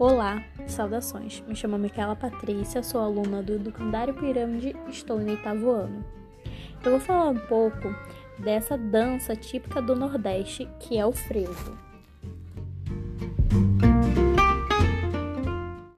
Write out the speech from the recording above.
Olá, saudações. Me chamo Micaela Patrícia, sou aluna do Educandário Pirâmide e estou no oitavo ano. Eu vou falar um pouco dessa dança típica do Nordeste, que é o frevo.